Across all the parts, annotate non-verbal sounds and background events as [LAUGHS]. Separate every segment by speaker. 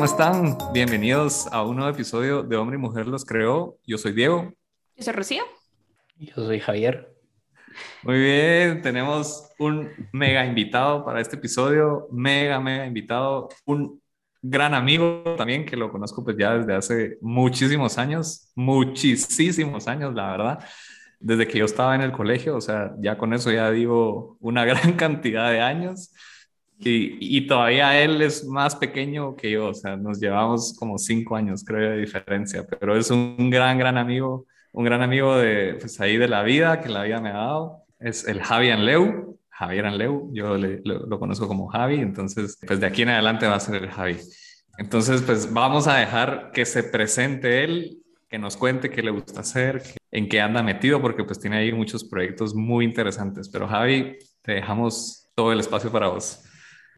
Speaker 1: ¿cómo están? Bienvenidos a un nuevo episodio de Hombre y Mujer los creó. Yo soy Diego.
Speaker 2: Yo soy Rocío.
Speaker 3: Yo soy Javier.
Speaker 1: Muy bien, tenemos un mega invitado para este episodio, mega, mega invitado, un gran amigo también que lo conozco pues ya desde hace muchísimos años, muchísimos años, la verdad, desde que yo estaba en el colegio, o sea, ya con eso ya digo una [LAUGHS] gran cantidad de años. Y, y, todavía él es más pequeño que yo, o sea, nos llevamos como cinco años, creo, de diferencia, pero es un gran, gran amigo, un gran amigo de, pues ahí de la vida, que la vida me ha dado. Es el Javi Anleu, Javier Anleu, yo lo, lo, conozco como Javi, entonces, pues de aquí en adelante va a ser el Javi. Entonces, pues vamos a dejar que se presente él, que nos cuente qué le gusta hacer, en qué anda metido, porque pues tiene ahí muchos proyectos muy interesantes. Pero Javi, te dejamos todo el espacio para vos.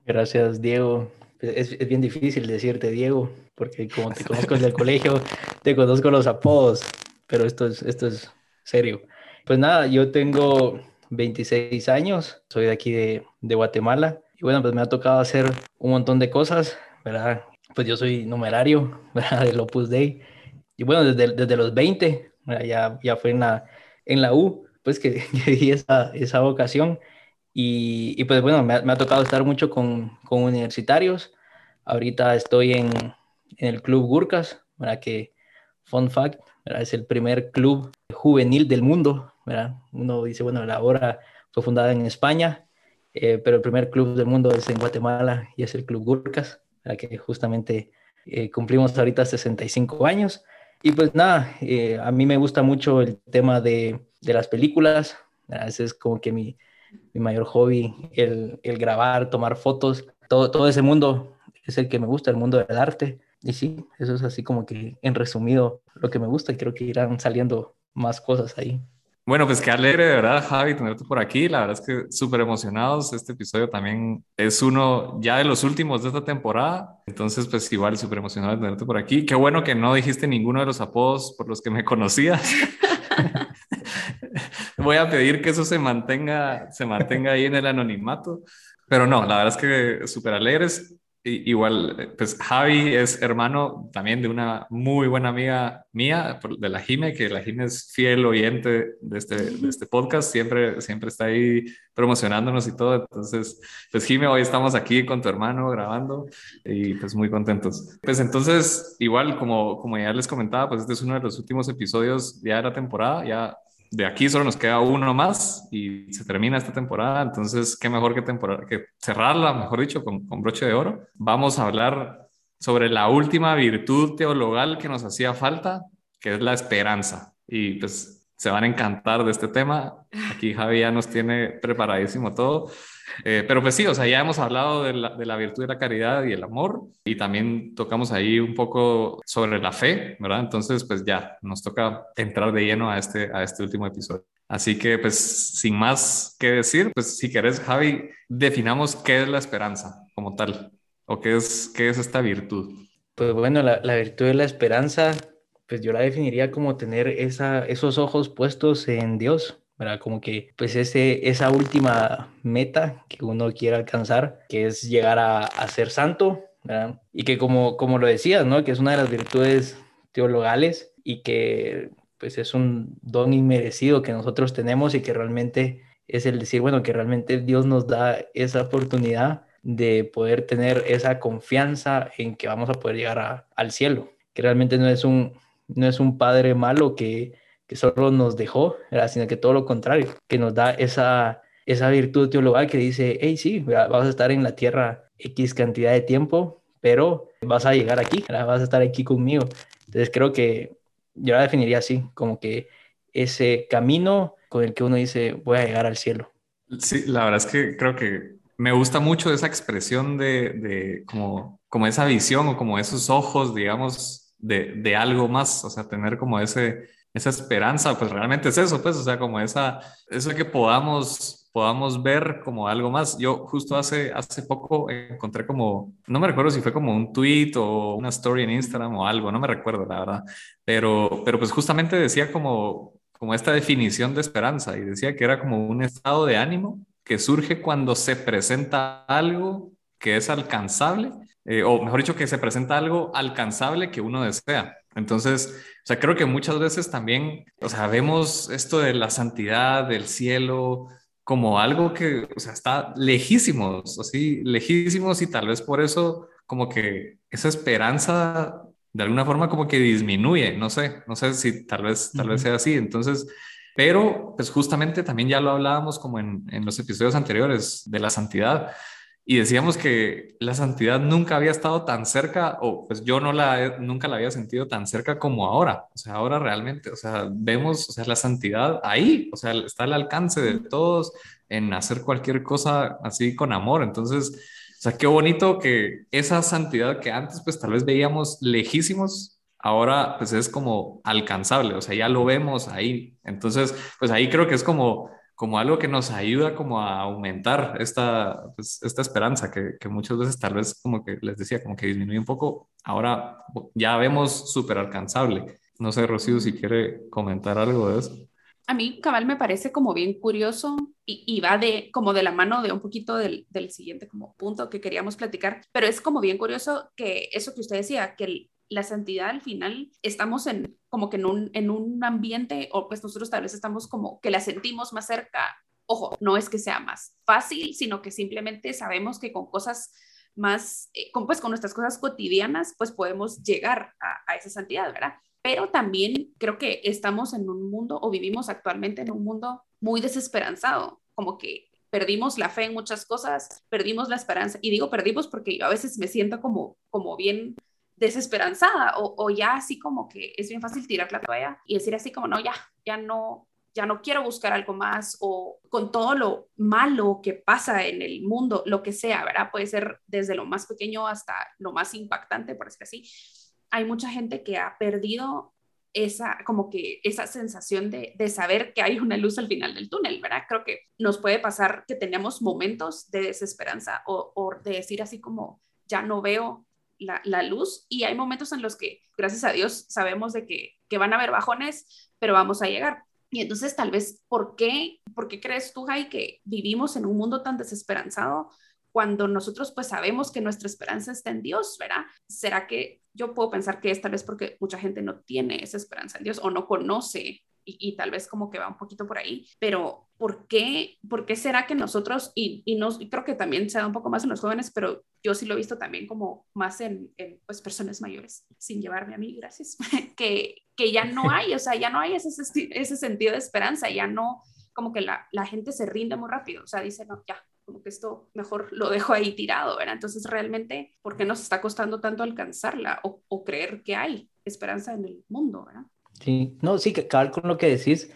Speaker 3: Gracias, Diego. Es, es, bien difícil decirte Diego, porque como te conozco desde el colegio, te conozco los apodos, pero esto es, esto es serio. Pues nada, yo tengo 26 años, soy de aquí de, de Guatemala, y bueno, pues me ha tocado hacer un montón de cosas, ¿verdad? Pues yo soy numerario, [LAUGHS] ¿verdad? Del Opus Dei, y bueno, desde, desde los 20, ya, ya fue en la, en la U, pues que, [LAUGHS] que di esa, esa vocación, y, pues bueno, me ha, me ha, tocado estar mucho con, con universitarios. Ahorita estoy en, en, el Club Gurkas, ¿verdad? Que, fun fact, ¿verdad? es el primer club juvenil del mundo. ¿verdad? Uno dice, bueno, la obra fue fundada en España, eh, pero el primer club del mundo es en Guatemala y es el Club Gurkas, ¿verdad? que justamente eh, cumplimos ahorita 65 años. Y pues nada, eh, a mí me gusta mucho el tema de, de las películas. ¿verdad? Ese es como que mi, mi mayor hobby, el, el, grabar, tomar fotos, todo, todo ese mundo es el que me gusta, el mundo del arte. Y sí, eso es así como que en resumido lo que me gusta y creo que irán saliendo más cosas ahí.
Speaker 1: Bueno, pues qué alegre de verdad, Javi, tenerte por aquí. La verdad es que súper emocionados. Este episodio también es uno ya de los últimos de esta temporada. Entonces, pues igual súper emocionado de tenerte por aquí. Qué bueno que no dijiste ninguno de los apodos por los que me conocías. [LAUGHS] [LAUGHS] Voy a pedir que eso se mantenga, se mantenga ahí en el anonimato. Pero no, la verdad es que súper alegres. Igual, pues Javi es hermano también de una muy buena amiga mía, de la Jime, que la Jime es fiel oyente de este, de este podcast, siempre, siempre está ahí promocionándonos y todo. Entonces, pues Jime, hoy estamos aquí con tu hermano grabando y pues muy contentos. Pues entonces, igual como, como ya les comentaba, pues este es uno de los últimos episodios ya de la temporada, ya de aquí solo nos queda uno más y se termina esta temporada. Entonces, qué mejor que, temporada, que cerrarla, mejor dicho, con, con, broche de oro. Vamos a hablar sobre la última virtud teologal que nos hacía falta, que es la esperanza. Y pues se van a encantar de este tema. Aquí Javi ya nos tiene preparadísimo todo. Eh, pero pues sí, o sea, ya hemos hablado de la, de la, virtud de la caridad y el amor y también tocamos ahí un poco sobre la fe, ¿verdad? Entonces, pues ya nos toca entrar de lleno a este, a este último episodio. Así que, pues, sin más que decir, pues si querés, Javi, definamos qué es la esperanza como tal o qué es, qué es esta virtud.
Speaker 3: Pues bueno, la, la virtud de la esperanza, pues yo la definiría como tener esa, esos ojos puestos en Dios, ¿verdad? Como que pues ese, esa última meta que uno quiere alcanzar, que es llegar a, a ser santo, ¿verdad? Y que como, como lo decías, ¿no? Que es una de las virtudes teologales y que pues es un don inmerecido que nosotros tenemos y que realmente es el decir, bueno, que realmente Dios nos da esa oportunidad de poder tener esa confianza en que vamos a poder llegar a, al cielo, que realmente no es un, no es un padre malo que, que solo nos dejó, ¿verdad? sino que todo lo contrario, que nos da esa, esa virtud teologal que dice, hey, sí, vas a estar en la tierra X cantidad de tiempo, pero vas a llegar aquí, ¿verdad? vas a estar aquí conmigo. Entonces creo que yo la definiría así, como que ese camino con el que uno dice, voy a llegar al cielo.
Speaker 1: Sí, la verdad es que creo que me gusta mucho esa expresión de, de como, como esa visión o como esos ojos, digamos, de, de algo más, o sea, tener como ese esa esperanza, pues realmente es eso, pues, o sea, como esa, eso que podamos, podamos ver como algo más. Yo justo hace, hace poco encontré como, no me recuerdo si fue como un tweet o una story en Instagram o algo, no me recuerdo, la verdad, pero, pero pues justamente decía como, como esta definición de esperanza y decía que era como un estado de ánimo que surge cuando se presenta algo que es alcanzable eh, o mejor dicho, que se presenta algo alcanzable que uno desea. Entonces, o sea, creo que muchas veces también, o sea, vemos esto de la santidad, del cielo, como algo que, o sea, está lejísimos, así, lejísimos y tal vez por eso como que esa esperanza de alguna forma como que disminuye, no sé, no sé si tal vez, tal vez sea así. Entonces, pero pues justamente también ya lo hablábamos como en, en los episodios anteriores de la santidad y decíamos que la santidad nunca había estado tan cerca, o pues yo no la, nunca la había sentido tan cerca como ahora. O sea, ahora realmente, o sea, vemos, o sea, la santidad ahí, o sea, está al alcance de todos en hacer cualquier cosa así con amor. Entonces, o sea, qué bonito que esa santidad que antes pues tal vez veíamos lejísimos, ahora pues es como alcanzable, o sea, ya lo vemos ahí. Entonces, pues ahí creo que es como como algo que nos ayuda como a aumentar esta, pues, esta esperanza que, que, muchas veces tal vez como que les decía, como que disminuye un poco, ahora ya vemos súper alcanzable. No sé, Rocío, si quiere comentar algo de eso.
Speaker 2: A mí, cabal, me parece como bien curioso y, y va de como de la mano de un poquito del, del, siguiente como punto que queríamos platicar, pero es como bien curioso que eso que usted decía, que el, la santidad al final estamos en como que en un, en un ambiente, o pues nosotros tal vez estamos como que la sentimos más cerca. Ojo, no es que sea más fácil, sino que simplemente sabemos que con cosas más, eh, con, pues con nuestras cosas cotidianas, pues podemos llegar a, a esa santidad, ¿verdad? Pero también creo que estamos en un mundo o vivimos actualmente en un mundo muy desesperanzado, como que perdimos la fe en muchas cosas, perdimos la esperanza, y digo perdimos porque yo a veces me siento como, como bien desesperanzada o, ya así como que es bien fácil tirar la toalla y decir así como, no, ya, ya no, ya no quiero buscar algo más o con todo lo malo que pasa en el mundo, lo que sea, ¿verdad? Puede ser desde lo más pequeño hasta lo más impactante, por decir así. Hay mucha gente que ha perdido esa, como que esa sensación de, de, saber que hay una luz al final del túnel, ¿verdad? Creo que nos puede pasar que tenemos momentos de desesperanza o, o de decir así como, ya no veo la, luz y hay momentos en los que, gracias a Dios, sabemos de que, que van a haber bajones, pero vamos a llegar. Y entonces tal vez, ¿por qué, ¿por qué crees tú, Jai, que vivimos en un mundo tan desesperanzado cuando nosotros pues sabemos que nuestra esperanza está en Dios, ¿verdad? ¿Será que yo puedo pensar que es tal vez porque mucha gente no tiene esa esperanza en Dios o no conoce y, tal vez como que va un poquito por ahí, pero ¿por qué, por qué será que nosotros, y, y, nos, creo que también se da un poco más en los jóvenes, pero yo sí lo he visto también como más en, en pues, personas mayores, sin llevarme a mí, gracias, [LAUGHS] que, que ya no [LAUGHS] hay, o sea, ya no hay ese, ese sentido de esperanza, ya no, como que la, la gente se rinde muy rápido, o sea, dice, no, ya, como que esto mejor lo dejo ahí tirado, ¿verdad? Entonces, realmente, ¿por qué nos está costando tanto alcanzarla o, o creer que hay esperanza en el mundo, ¿verdad?
Speaker 3: Sí, no, sí, cabal con lo que decís,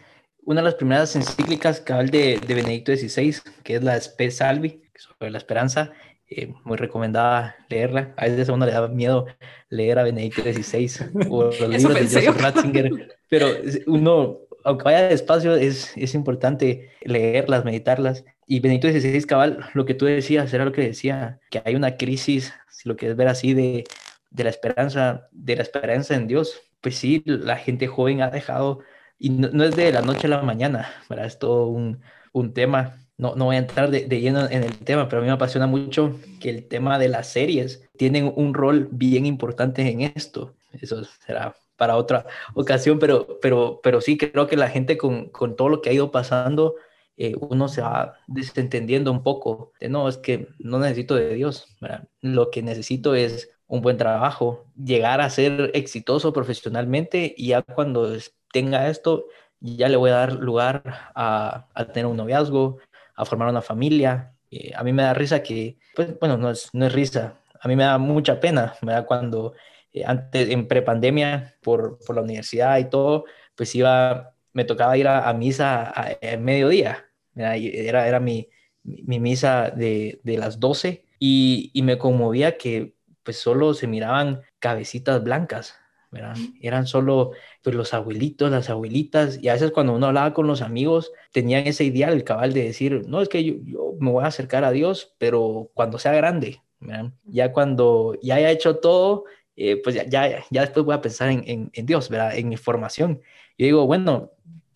Speaker 3: una de las primeras encíclicas cabal de, de Benedicto XVI, que es la Spe Salvi, sobre la esperanza, eh, muy recomendada leerla. A veces a uno le da miedo leer a Benedicto XVI [LAUGHS] o los libros de Joseph Ratzinger, pero uno, aunque vaya despacio, es, es importante leerlas, meditarlas. Y Benedicto XVI, cabal, lo que tú decías era lo que decía, que hay una crisis, si lo quieres ver así, de, de la esperanza, de la esperanza en Dios pues sí, la gente joven ha dejado, y no, es de la noche a la mañana, ¿verdad? Es todo un, un tema. No, no voy a entrar de, de, lleno en el tema, pero a mí me apasiona mucho que el tema de las series tienen un rol bien importante en esto. Eso será para otra ocasión, pero, pero, pero sí creo que la gente con, con todo lo que ha ido pasando, eh, uno se va desentendiendo un poco de no, es que no necesito de Dios, ¿verdad? lo que necesito es un buen trabajo, llegar a ser exitoso profesionalmente y ya cuando tenga esto, ya le voy a dar lugar a, tener un noviazgo, a formar una familia. Eh, a mí me da risa que, pues bueno, no es, no es risa, a mí me da mucha pena, me da cuando eh, antes, en prepandemia, por, por la universidad y todo, pues iba, me tocaba ir a, misa a, mediodía, era, era mi, mi misa de, de las 12 y, y me conmovía que pues solo se miraban cabecitas blancas, ¿verdad? Eran solo pues, los abuelitos, las abuelitas, y a veces cuando uno hablaba con los amigos, tenían ese ideal, el cabal de decir, no, es que yo, me voy a acercar a Dios, pero cuando sea grande, ¿verdad? Ya cuando ya haya hecho todo, eh, pues ya, ya, ya, después voy a pensar en, en, Dios, ¿verdad? En mi formación. Y digo, bueno,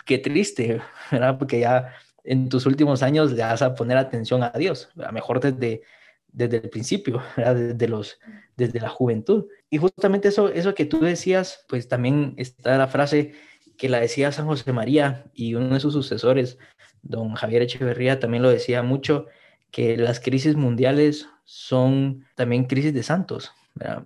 Speaker 3: qué triste, [LAUGHS] ¿verdad? Porque ya en tus últimos años le vas a poner atención a Dios, a mejor desde desde el principio, [LAUGHS] desde, los, desde la juventud. Y justamente eso, eso que tú decías, pues también está la frase que la decía San José María y uno de sus sucesores, don Javier Echeverría, también lo decía mucho, que las crisis mundiales son también crisis de santos.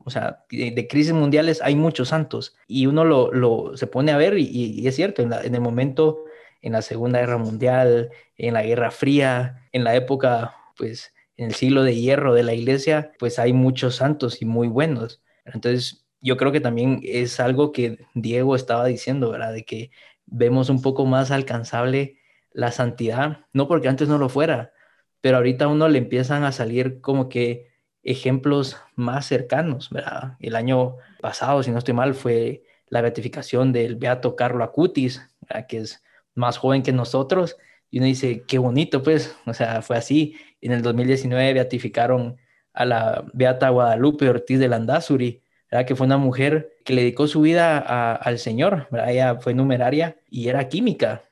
Speaker 3: O sea, de, crisis mundiales hay muchos santos y uno lo, lo se pone a ver y, es cierto, en, el momento, en la Segunda Guerra Mundial, en la Guerra Fría, en la época, pues, en el siglo de hierro de la iglesia, pues hay muchos santos y muy buenos. Entonces, yo creo que también es algo que Diego estaba diciendo, ¿verdad? De que vemos un poco más alcanzable la santidad, no porque antes no lo fuera, pero ahorita a uno le empiezan a salir como que ejemplos más cercanos, ¿verdad? El año pasado, si no estoy mal, fue la beatificación del Beato Carlo Acutis, que es más joven que nosotros, y uno dice, qué bonito, pues, o sea, fue así. En el 2019 beatificaron a la Beata Guadalupe Ortiz de Landazuri, ¿verdad? que fue una mujer que le dedicó su vida al Señor, ella fue numeraria y era química,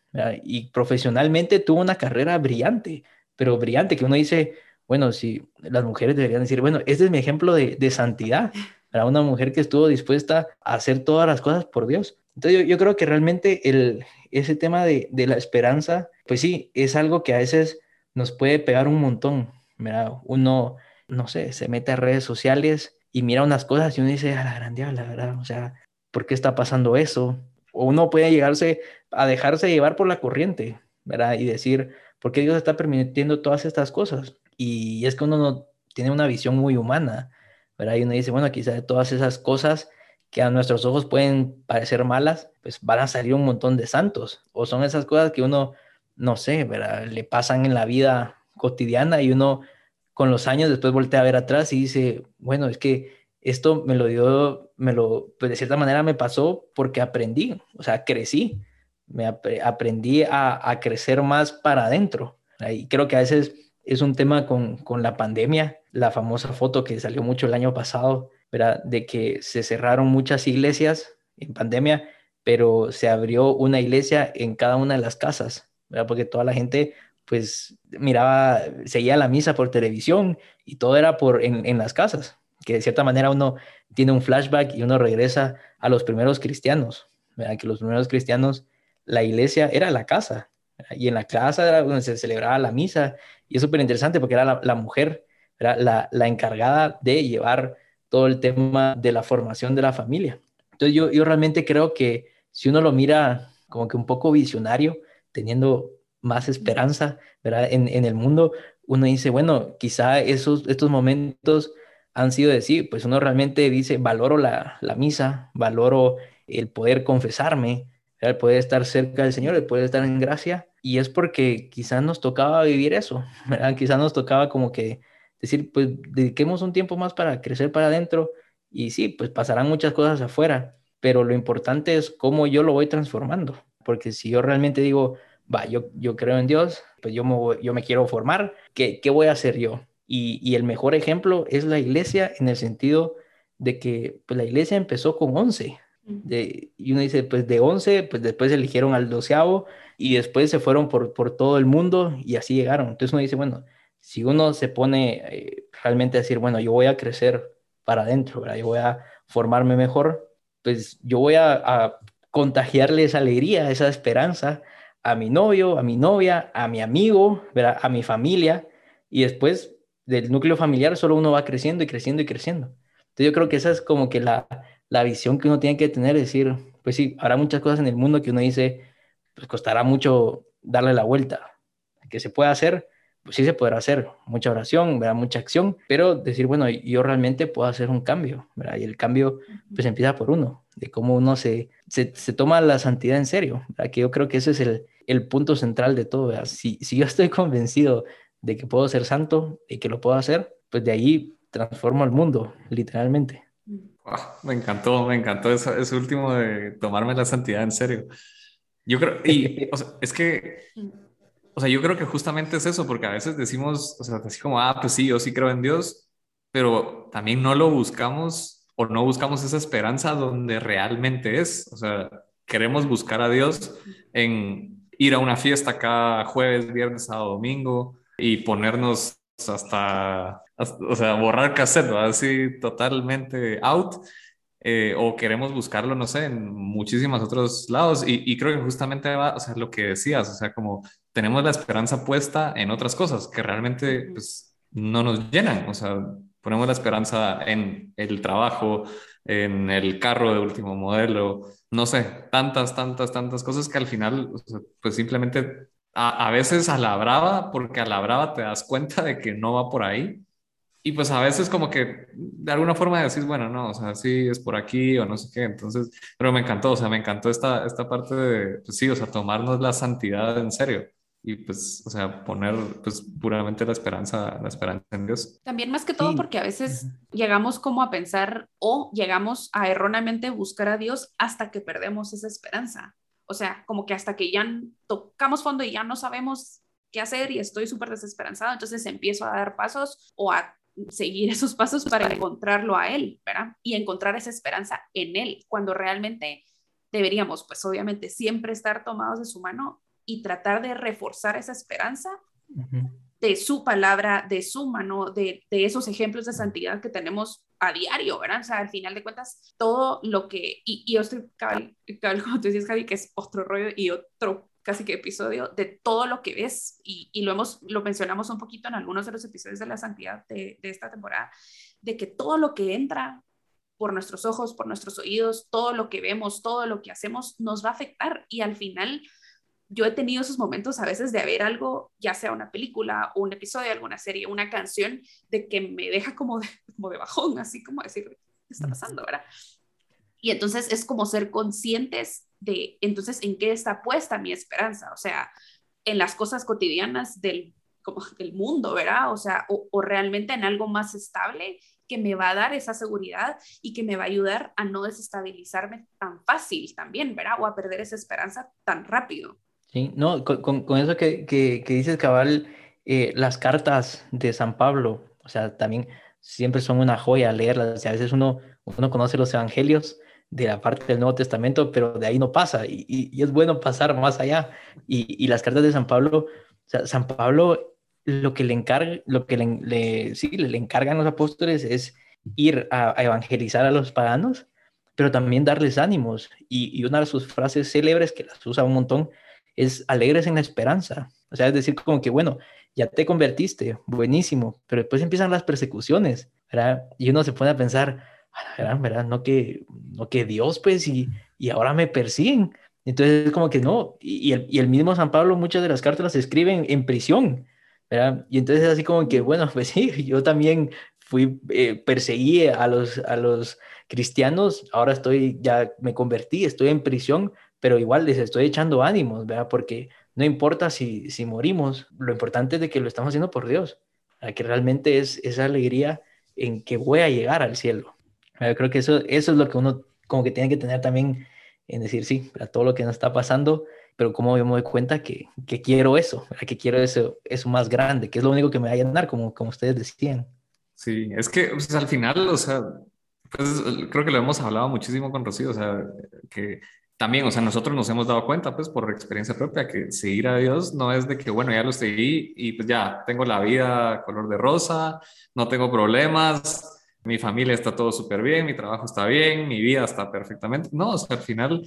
Speaker 3: y profesionalmente tuvo una carrera brillante, pero brillante, que uno dice, bueno, si las mujeres deberían decir, bueno, este es mi ejemplo de, de santidad, era una mujer que estuvo dispuesta a hacer todas las cosas por Dios. Entonces yo, creo que realmente ese tema de, de, la esperanza, pues sí, es algo que a veces nos puede pegar un montón. Mira, uno, no sé, se mete a redes sociales y mira unas cosas y uno dice, a la grande, la verdad, o sea, ¿por qué está pasando eso? O uno puede llegarse a dejarse llevar por la corriente, ¿verdad? Y decir, ¿por qué Dios está permitiendo todas estas cosas? Y es que uno no tiene una visión muy humana, ¿verdad? Y uno dice, bueno, quizá de todas esas cosas que a nuestros ojos pueden parecer malas, pues van a salir un montón de santos. O son esas cosas que uno, no sé, ¿verdad? Le pasan en la vida cotidiana y uno con los años después voltea a ver atrás y dice, bueno, es que esto me lo dio, me lo, pues de cierta manera me pasó porque aprendí, o sea, crecí, me aprendí a, crecer más para adentro. Y creo que a veces es un tema con, con, la pandemia, la famosa foto que salió mucho el año pasado, ¿verdad? De que se cerraron muchas iglesias en pandemia, pero se abrió una iglesia en cada una de las casas, ¿verdad? Porque toda la gente pues miraba, seguía la misa por televisión y todo era por en, en, las casas, que de cierta manera uno tiene un flashback y uno regresa a los primeros cristianos, ¿verdad? que los primeros cristianos, la iglesia era la casa, y en la casa era donde se celebraba la misa, y es súper interesante porque era la, la mujer, la, la, encargada de llevar todo el tema de la formación de la familia. Entonces yo, yo realmente creo que si uno lo mira como que un poco visionario, teniendo más esperanza, ¿verdad? En, en el mundo, uno dice, bueno, quizá esos, estos momentos han sido de sí, pues uno realmente dice, valoro la, la misa, valoro el poder confesarme, el poder estar cerca del Señor, el poder estar en gracia, y es porque quizás nos tocaba vivir eso, [LAUGHS] ¿verdad? Quizás nos tocaba como que decir, pues dediquemos un tiempo más para crecer para adentro, y sí, pues pasarán muchas cosas afuera, pero lo importante es cómo yo lo voy transformando, porque si yo realmente digo, va, yo, yo creo en Dios, pues yo me, yo me quiero formar, ¿qué, ¿qué voy a hacer yo? Y, y, el mejor ejemplo es la iglesia en el sentido de que pues, la iglesia empezó con 11. De, y uno dice, pues de 11, pues después eligieron al doceavo y después se fueron por, por todo el mundo y así llegaron. Entonces uno dice, bueno, si uno se pone eh, realmente a decir, bueno, yo voy a crecer para adentro, yo voy a formarme mejor, pues yo voy a, a contagiarle esa alegría, esa esperanza a mi novio, a mi novia, a mi amigo, a mi familia, y después del núcleo familiar solo uno va creciendo y creciendo y creciendo. Entonces yo creo que esa es como que la, la visión que uno tiene que tener, decir, pues sí, habrá muchas cosas en el mundo que uno dice, pues costará mucho darle la vuelta, que se pueda hacer, pues sí se podrá hacer, mucha oración, ¿verdad? mucha acción, pero decir, bueno, yo realmente puedo hacer un cambio, ¿verdad? y el cambio pues empieza por uno, de cómo uno se, se, se toma la santidad en serio, ¿verdad? que yo creo que ese es el, el punto central de todo. Si, si yo [LAUGHS] estoy convencido de que puedo ser santo y que lo puedo hacer, pues de ahí transformo el mundo, literalmente.
Speaker 1: me encantó, me encantó eso, eso, último de tomarme la santidad en serio. Yo creo, y o sea, es que, o sea, yo creo que justamente es eso, porque a veces decimos, o sea, así como, ah, pues sí, yo sí creo en Dios, pero también no lo buscamos o no buscamos esa esperanza donde realmente es. O sea, queremos buscar a Dios en ir a una fiesta cada jueves, viernes, sábado, domingo y ponernos hasta, o sea, borrar cassette, así totalmente out. Eh, o queremos buscarlo, no sé, en muchísimos otros lados. Y, y, creo que justamente va, o sea, lo que decías, o sea, como tenemos la esperanza puesta en otras cosas que realmente pues, no nos llenan, o sea, ponemos la esperanza en el trabajo, en el carro de último modelo, no sé, tantas, tantas, tantas cosas que al final, pues simplemente a, a, veces a la brava, porque a la brava te das cuenta de que no va por ahí. Y pues a veces como que de alguna forma decís, bueno, no, o sea, sí es por aquí o no sé qué. Entonces, pero me encantó, o sea, me encantó esta, esta parte de, pues sí, o sea, tomarnos la santidad en serio y pues, o sea, poner pues puramente la esperanza, la esperanza en Dios.
Speaker 2: También más que todo porque a veces llegamos como a pensar o llegamos a erróneamente buscar a Dios hasta que perdemos esa esperanza. O sea, como que hasta que ya tocamos fondo y ya no sabemos qué hacer y estoy súper desesperanzado, entonces empiezo a dar pasos o a seguir [LAUGHS] esos pasos para encontrarlo a Él, ¿verdad? Y encontrar esa esperanza en Él, cuando realmente deberíamos, pues obviamente, siempre estar tomados de su mano y tratar de reforzar esa esperanza de su palabra, de su mano, de, de, esos ejemplos de santidad que tenemos a diario, ¿verdad? O sea, al final de cuentas, todo lo que, y, y yo estoy, cabal, como tú decías, Javi, que es otro rollo y otro casi que episodio de todo lo que ves y, y, lo hemos lo mencionamos un poquito en algunos de los episodios de la santidad de, de, esta temporada de que todo lo que entra por nuestros ojos por nuestros oídos todo lo que vemos todo lo que hacemos nos va a afectar y al final yo he tenido esos momentos a veces de ver algo, ya sea una película, un episodio alguna serie, una canción, de que me deja como de, [LAUGHS] como de bajón, así como decir, ¿qué está pasando, verdad? Y entonces es como ser conscientes de, entonces, ¿en qué está puesta mi esperanza? O sea, en las cosas cotidianas del, como del mundo, ¿verdad? O sea, o, o realmente en algo más estable que me va a dar esa seguridad y que me va a ayudar a no desestabilizarme tan fácil también, ¿verdad? O a perder esa esperanza tan rápido.
Speaker 3: Sí, no, con, eso que, que, que, dices, cabal, eh, las cartas de San Pablo, o sea, también siempre son una joya leerlas. a veces uno, uno conoce los evangelios de la parte del Nuevo Testamento, pero de ahí no pasa. Y, y, es bueno pasar más allá. Y, y, las cartas de San Pablo, o sea, San Pablo lo que le encarga, lo que le, le sí, le, encargan los apóstoles es ir a, a, evangelizar a los paganos, pero también darles ánimos. Y, y una de sus frases célebres, que las usa un montón, es alegres en la esperanza. O sea, es decir, como que, bueno, ya te convertiste, buenísimo, pero después empiezan las persecuciones, ¿verdad? Y uno se pone a pensar, ¿verdad? ¿verdad? No que, no que Dios, pues, y, y ahora me persiguen. Entonces, es como que no, y, el, y el mismo San Pablo muchas de las cartas las escriben en prisión, ¿verdad? Y entonces así como que, bueno, [LAUGHS] pues sí, yo también fui, eh, perseguí a los, a los cristianos, ahora estoy, ya me convertí, estoy en prisión, pero igual les estoy echando ánimos, ¿verdad? Porque no importa si, si morimos, lo importante es de que lo estamos haciendo por Dios, que realmente es esa alegría en que voy a llegar al cielo. Yo creo que eso, eso es lo que uno como que tiene que tener también en decir, sí, a todo lo que nos está pasando, pero como yo me doy cuenta que, que quiero eso, que quiero eso, eso más grande, que es lo único que me va a llenar, como, como ustedes decían.
Speaker 1: Sí, es que pues, al final, o sea, pues, creo que lo hemos hablado muchísimo con Rocío, o sea, que también, o sea, nosotros nos hemos dado cuenta, pues, por experiencia propia, que seguir a Dios no es de que, bueno, ya lo seguí y pues ya tengo la vida color de rosa, no tengo problemas, mi familia está todo súper bien, mi trabajo está bien, mi vida está perfectamente. No, o sea, al final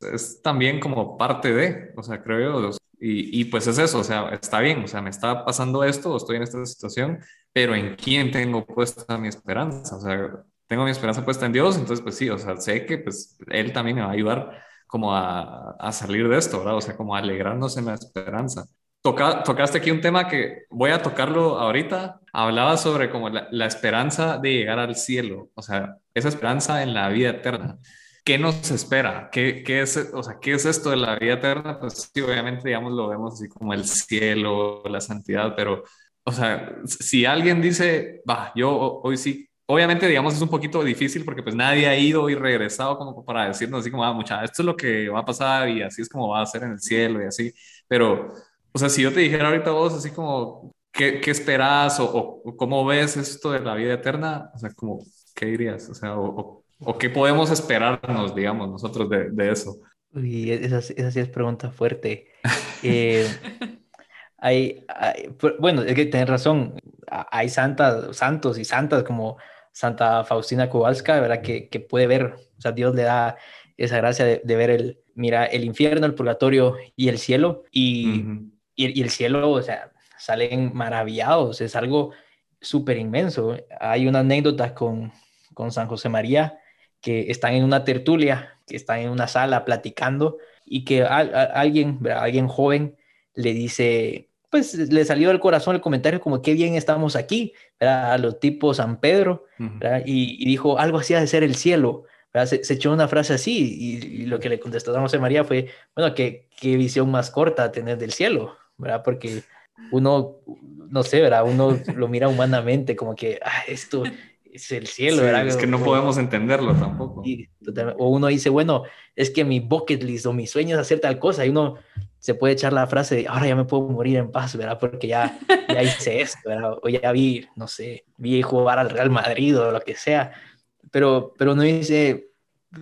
Speaker 1: es también como parte de, o sea, creo yo, y, y, pues es eso, o sea, está bien, o sea, me está pasando esto, estoy en esta situación, pero ¿en quién tengo puesta mi esperanza? O sea, tengo mi esperanza puesta en Dios, entonces pues sí, o sea, sé que pues Él también me va a ayudar como a, a, salir de esto, ¿verdad? O sea, como a alegrarnos en la esperanza. Toca, tocaste aquí un tema que voy a tocarlo ahorita. Hablaba sobre como la, la, esperanza de llegar al cielo, o sea, esa esperanza en la vida eterna. ¿Qué nos espera? ¿Qué, qué es, o sea, ¿qué es esto de la vida eterna? Pues sí, obviamente, digamos, lo vemos así como el cielo, la santidad, pero, o sea, si alguien dice, va, yo hoy sí obviamente, digamos, es un poquito difícil porque pues nadie ha ido y regresado como para decirnos así como, ah, mucha, esto es lo que va a pasar y así es como va a ser en el cielo y así. Pero, o sea, si yo te dijera ahorita vos así como, ¿qué, qué esperás o, o, cómo ves esto de la vida eterna? O sea, como, ¿qué dirías? O sea, o, o qué podemos esperarnos, digamos, nosotros de, de eso.
Speaker 3: Uy, esa, esa sí es pregunta fuerte. Eh, [LAUGHS] hay, hay, bueno, es que tenés razón. hay santas, santos y santas como Santa Faustina Kowalska, ¿verdad? Que, que puede ver, o sea, Dios le da esa gracia de, ver el, mira, el infierno, el purgatorio y el cielo, y, y, el cielo, o sea, salen maravillados, es algo súper inmenso. Hay una anécdota con, con San José María, que están en una tertulia, que están en una sala platicando, y que alguien, alguien joven le dice, pues le salió del corazón el comentario como qué bien estamos aquí, a los tipos San Pedro, y, dijo algo así de ser el cielo, se, echó una frase así y, lo que le contestó a José María fue, bueno, ¿qué, qué visión más corta tener del cielo, ¿verdad? Porque uno, no sé, ¿verdad? Uno lo mira humanamente como que, ah, esto es el cielo, ¿verdad?
Speaker 1: Es que no podemos entenderlo tampoco.
Speaker 3: o uno dice, bueno, es que mi bucket list o mi sueño es hacer tal cosa y uno se puede echar la frase de, ahora ya me puedo morir en paz, ¿verdad? Porque ya, ya [LAUGHS] hice esto, ¿verdad? O ya vi, no sé, vi jugar al Real Madrid o lo que sea pero, pero no dice,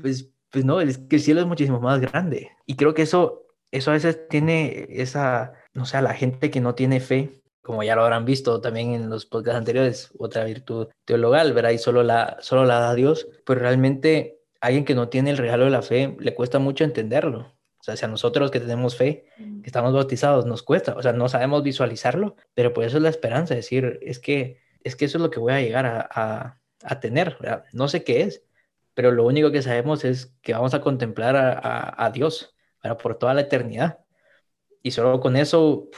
Speaker 3: pues, pues no, es que el cielo es muchísimo más grande. Y creo que eso, eso a veces tiene esa, no sé, la gente que no tiene fe, como ya lo habrán visto también en los podcasts anteriores, otra virtud teologal, ¿verdad? Y solo la, solo la da Dios, pues realmente alguien que no tiene el regalo de la fe le cuesta mucho entenderlo. O sea, si a nosotros que tenemos fe, que estamos bautizados, nos cuesta, o sea, no sabemos visualizarlo, pero por eso es la esperanza, decir, es que, es que eso es lo que voy a llegar a, a tener. No sé qué es, pero lo único que sabemos es que vamos a contemplar a, Dios por toda la eternidad. Y solo con eso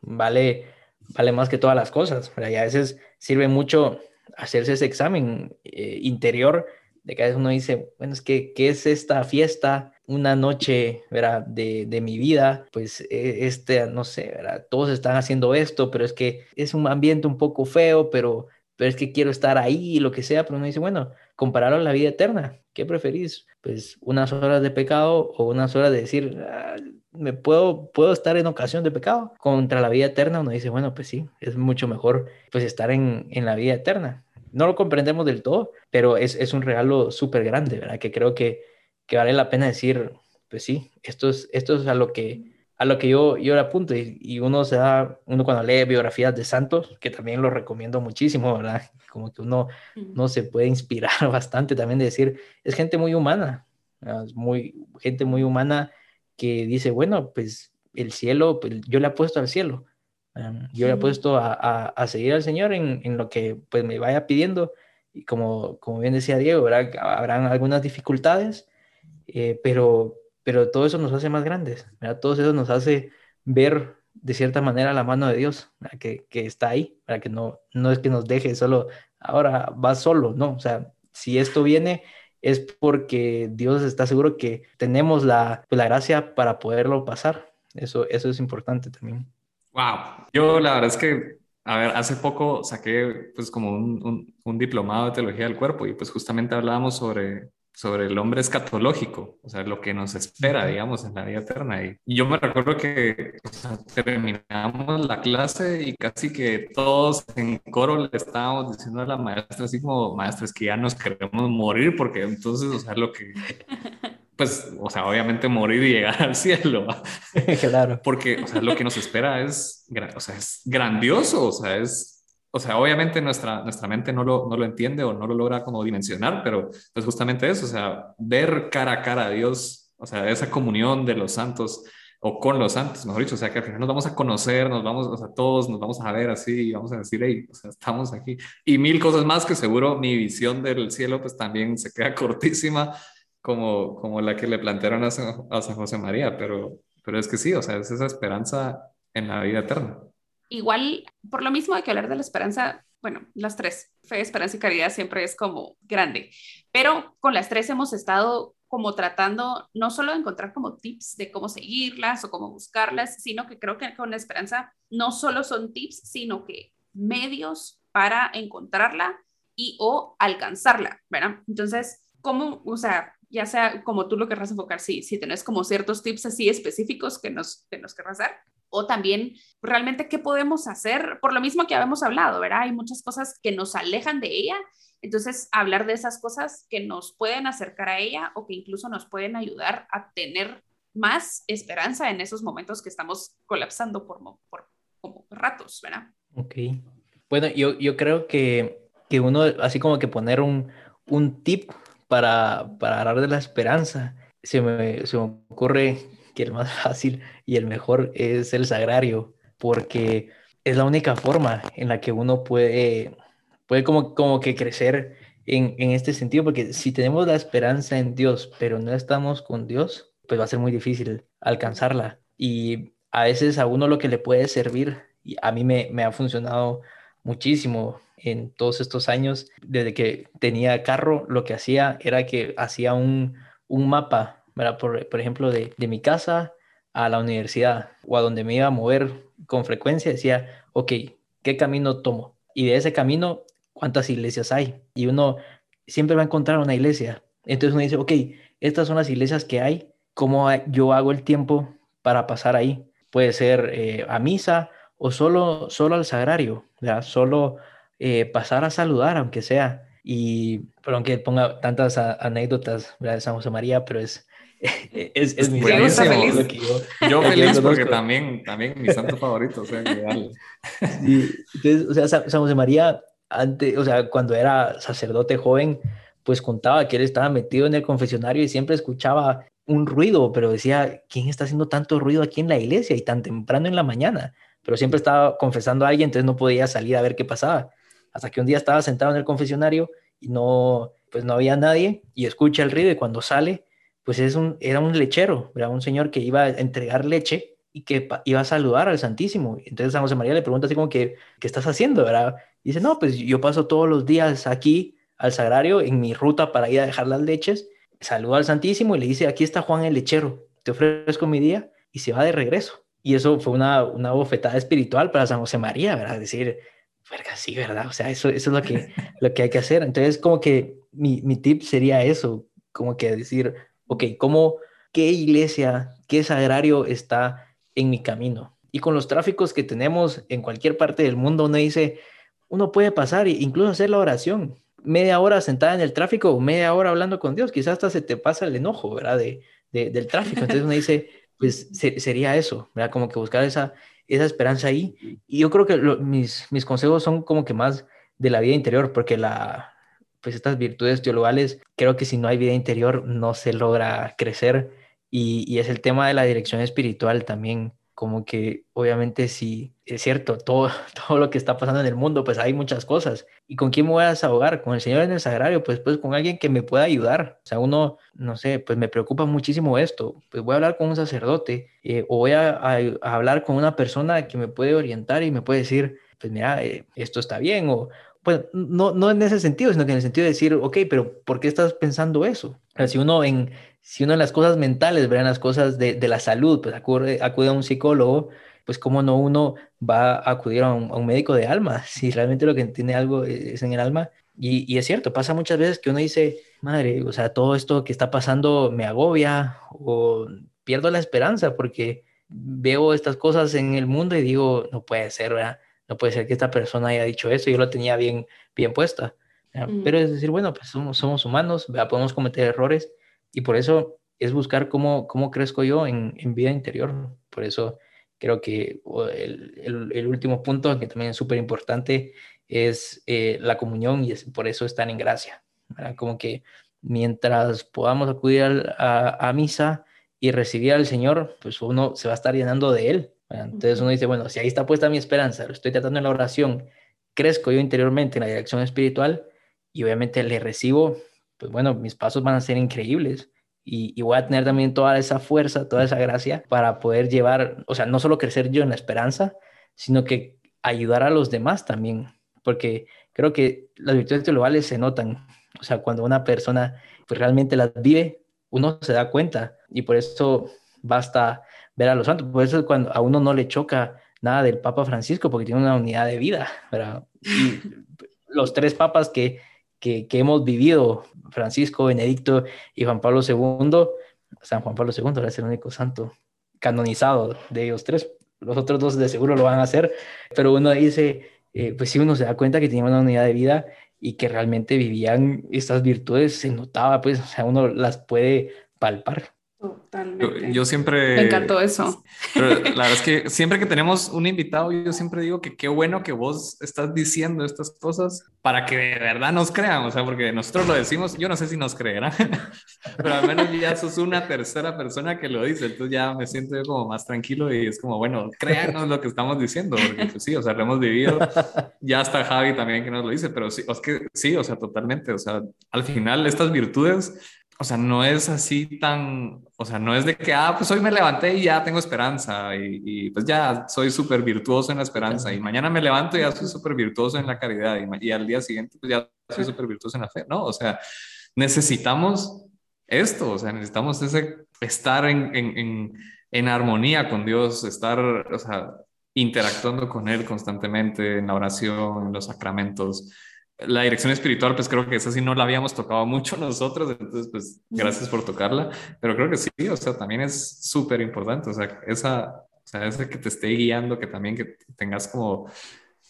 Speaker 3: vale, vale más que todas las cosas. Y a veces sirve mucho hacerse ese examen eh, interior de que a veces uno dice, bueno, es que, ¿qué es esta fiesta? Una noche, ¿verdad? De, de mi vida, pues e, este, no sé. Todos están haciendo esto, pero es que es un ambiente un poco feo, pero pero es que quiero estar ahí, lo que sea, pero uno dice, bueno, compararlo a la vida eterna, ¿qué preferís? Pues unas horas de pecado o unas horas de decir, ah, me puedo, puedo estar en ocasión de pecado contra la vida eterna, uno dice, bueno, pues sí, es mucho mejor pues estar en, en la vida eterna. No lo comprendemos del todo, pero es, es un regalo súper grande, ¿verdad? Que creo que, que vale la pena decir, pues sí, esto es, esto es a lo que a lo que yo, yo le apunto. Y, uno se da, uno cuando lee biografías de santos, que también lo recomiendo muchísimo, ¿verdad? Como que uno no se puede inspirar [LAUGHS] bastante también de decir, es gente muy humana, es muy, gente muy humana que dice, bueno, pues el cielo, pues yo le apuesto al cielo, yo le apuesto a, a, a, seguir al Señor en, en, lo que pues me vaya pidiendo. Y como, como bien decía Diego, ¿verdad? habrán algunas dificultades, eh, pero pero todo eso nos hace más grandes, ¿verdad? todo eso nos hace ver de cierta manera la mano de Dios, que, que, está ahí, para que no, no es que nos deje solo, ahora va solo, no, o sea, si esto viene es porque Dios está seguro que tenemos la, pues, la gracia para poderlo pasar, eso, eso es importante también.
Speaker 1: Wow, yo la verdad es que, a ver, hace poco saqué pues como un, un, un diplomado de teología del cuerpo y pues justamente hablábamos sobre sobre el hombre escatológico, o sea, lo que nos espera, digamos, en la vida eterna. Y, yo me recuerdo que terminamos la clase y casi que todos en coro le estábamos diciendo a la maestra, así como, maestra, es que ya nos queremos morir, porque entonces, o sea, lo que, [LAUGHS] pues, o sea, obviamente morir y llegar al cielo. [LAUGHS] Claro. Porque, o sea, lo que nos espera es, o sea, es grandioso, o sea, es o sea, obviamente nuestra, nuestra mente no lo, no lo entiende o no lo logra como dimensionar, pero es justamente eso, o sea, ver cara a cara a Dios, o sea, esa comunión de los santos o con los santos, mejor dicho, o sea, que al final nos vamos a conocer, nos vamos, o sea, todos nos vamos a ver así y vamos a decir, hey, estamos aquí. Y mil cosas más que seguro mi visión del cielo pues también se queda [LAUGHS] cortísima como, como la que le plantearon a San, a San José María, pero, pero es que sí, o sea, es esa esperanza en la vida eterna
Speaker 2: igual, por lo mismo hay que hablar de la esperanza, bueno, las tres, fe, esperanza y caridad siempre es como grande, pero con las tres hemos estado como tratando no solo de encontrar como tips de cómo seguirlas o cómo buscarlas, sino que creo que con la esperanza no solo son tips, sino que medios para encontrarla y o alcanzarla, ¿verdad? Entonces, ¿cómo, o sea, ya sea como tú lo querrás enfocar, si, si tenés como ciertos tips así específicos que nos, que nos querrás dar, o también realmente qué podemos hacer, por lo mismo que habíamos hablado, ¿verdad? Hay muchas cosas que nos alejan de ella, entonces hablar de esas cosas que nos pueden acercar a ella o que incluso nos pueden ayudar a tener más esperanza en esos momentos que estamos colapsando por, por como ratos, ¿verdad?
Speaker 3: Ok. Bueno, yo, yo creo que, que uno, así como que poner un, un tip para, para hablar de la esperanza, se me, se me ocurre que el más [LAUGHS] fácil y el mejor es el sagrario, porque es la única forma en la que uno puede, puede como, como que crecer en, en este sentido, porque si tenemos la esperanza en Dios, pero no estamos con Dios, pues va a ser muy difícil alcanzarla. Y a veces a uno lo que le puede servir, y a mí me, me ha funcionado muchísimo en todos estos años, desde que tenía carro, lo que hacía era que hacía un, un mapa, ¿verdad? Por, por ejemplo, de, de mi casa a la universidad o a donde me iba a mover con frecuencia, decía, ok, ¿qué camino tomo? Y de ese camino, ¿cuántas iglesias hay? Y uno siempre va a encontrar una iglesia. Entonces uno dice, ok, estas son las iglesias que hay, ¿cómo yo hago el tiempo para pasar ahí? Puede ser eh, a misa o solo, solo al sagrario, ¿verdad? Solo eh, pasar a saludar, aunque sea. Y, pero aunque ponga tantas anécdotas de San José María, pero es, [LAUGHS] es, es mi [LAUGHS]
Speaker 1: feliz. yo, yo feliz porque también, también mi santo favorito, o sea, [LAUGHS]
Speaker 3: entonces, o sea, San, José María, antes, o sea, cuando era sacerdote joven, pues contaba que él estaba metido en el confesionario y siempre escuchaba un ruido, pero decía, ¿quién está haciendo tanto ruido aquí en la iglesia y tan temprano en la mañana? Pero siempre estaba confesando a alguien, entonces no podía salir a ver qué pasaba. Hasta que un día estaba sentado en el confesionario y no, pues no había nadie y escucha el ruido y cuando sale, pues es un, era un lechero, era un señor que iba a entregar leche y que iba a saludar al Santísimo. Entonces San José María le pregunta así como que, ¿qué estás haciendo? ¿verdad? Y dice, no, pues yo paso todos los días aquí al sagrario en mi ruta para ir a dejar las leches, saluda al Santísimo y le dice, aquí está Juan el lechero, te ofrezco mi día y se va de regreso. Y eso fue una, una bofetada espiritual para San José María, ¿verdad? Decir, verga, sí, ¿verdad? O sea, eso, eso es lo que, [LAUGHS] lo que hay que hacer. Entonces, como que mi, mi tip sería eso, como que decir, ok, ¿cómo, qué iglesia, qué sagrario está en mi camino? Y con los tráficos que tenemos en cualquier parte del mundo, uno dice, uno puede pasar e incluso hacer la oración. Media hora sentada en el tráfico, media hora hablando con Dios, quizás hasta se te pasa el enojo, ¿verdad? De, de del tráfico. Entonces uno dice, [LAUGHS] pues sería eso, ¿verdad? Como que buscar esa, esa esperanza ahí. Y yo creo que mis, mis consejos son como que más de la vida interior, porque la, pues estas virtudes teologales, creo que si no hay vida interior no se logra crecer. Y, y es el tema de la dirección espiritual también como que obviamente si es cierto, todo, [LAUGHS] todo lo que está pasando en el mundo, pues hay muchas cosas. ¿Y con quién me voy a desahogar? ¿Con el Señor en el Sagrario? Pues, pues con alguien que me pueda ayudar. O sea, uno, no sé, pues me preocupa muchísimo esto. Pues voy a hablar con un sacerdote eh, o voy a, hablar con una persona que me puede orientar y me puede decir, pues mira, eh, esto está bien o... Pues no, no en ese sentido, sino que en el sentido de decir, ok, pero ¿por qué estás pensando eso? Si uno en, si uno en las cosas mentales, en las cosas de, de la salud, pues acude, acude, a un psicólogo, pues cómo no uno va a acudir a un, médico de alma, [LAUGHS] si realmente lo que tiene algo es en el alma. Y, y, es cierto, pasa muchas veces que uno dice, madre, o sea, todo esto que está pasando me agobia o pierdo la esperanza porque veo estas cosas en el mundo y digo, no puede ser, ¿verdad? No puede ser que esta persona haya dicho eso, yo lo tenía bien, bien puesta. Pero es decir, bueno, pues somos, somos humanos, podemos cometer errores y por eso es buscar cómo, cómo crezco yo en, en vida interior. Por eso creo que el, el, último punto, que también es súper importante, es eh, la comunión y es, por eso están en gracia. Como que mientras podamos acudir a, a, misa y recibir al Señor, pues uno se va a estar llenando de Él. Entonces uno dice, bueno, si ahí está puesta mi esperanza, lo estoy tratando en la oración, crezco yo interiormente en la dirección espiritual y obviamente le recibo pues bueno, mis pasos van a ser increíbles. Y, voy a tener también toda esa fuerza, toda esa gracia para poder llevar, o sea, no solo crecer yo en la esperanza, sino que ayudar a los demás también, porque creo que las virtudes teologales se notan, o sea, cuando una persona pues, realmente las vive, uno se da cuenta. Y por eso basta ver a los santos, por eso cuando a uno no le choca nada del Papa Francisco, porque tiene una unidad de vida, ¿verdad? Los tres papas que que, hemos vivido, Francisco, Benedicto y Juan Pablo II, San Juan Pablo II es el único santo canonizado de ellos tres. Los otros dos de seguro lo van a hacer, pero uno dice, eh, pues si uno se da cuenta que tenían una unidad de vida y que realmente vivían estas virtudes, se notaba, pues, o uno las puede palpar.
Speaker 2: Totalmente.
Speaker 1: Yo, siempre...
Speaker 2: Me encantó eso.
Speaker 1: Pero la verdad es que siempre que tenemos un invitado, yo siempre digo que qué bueno que vos estás diciendo estas cosas para que de verdad nos crean, o sea, porque nosotros lo decimos, yo no sé si nos creerán, [LAUGHS] pero al menos ya sos una tercera persona que lo dice, entonces ya me siento como más tranquilo y es como, bueno, créanos lo que estamos diciendo, porque pues sí, o sea, lo hemos vivido, ya está Javi también que nos lo dice, pero sí, es que sí, o sea, totalmente, o sea, al final estas virtudes o sea, no es así tan, o sea, no es de que, ah, pues hoy me levanté y ya tengo esperanza y, pues ya soy súper virtuoso en la esperanza y mañana me levanto y ya soy súper virtuoso en la caridad y, al día siguiente pues ya soy súper virtuoso en la fe, ¿no? O sea, necesitamos esto, o sea, necesitamos ese estar en, en, en armonía con Dios, estar, o sea, interactuando con Él constantemente en la oración, en los sacramentos la dirección espiritual, pues creo que esa sí no la habíamos tocado mucho [LAUGHS] nosotros, entonces pues gracias por tocarla, pero creo que sí, o sea, también es súper importante, o sea, esa, o sea, ese que te esté guiando, que también que tengas como,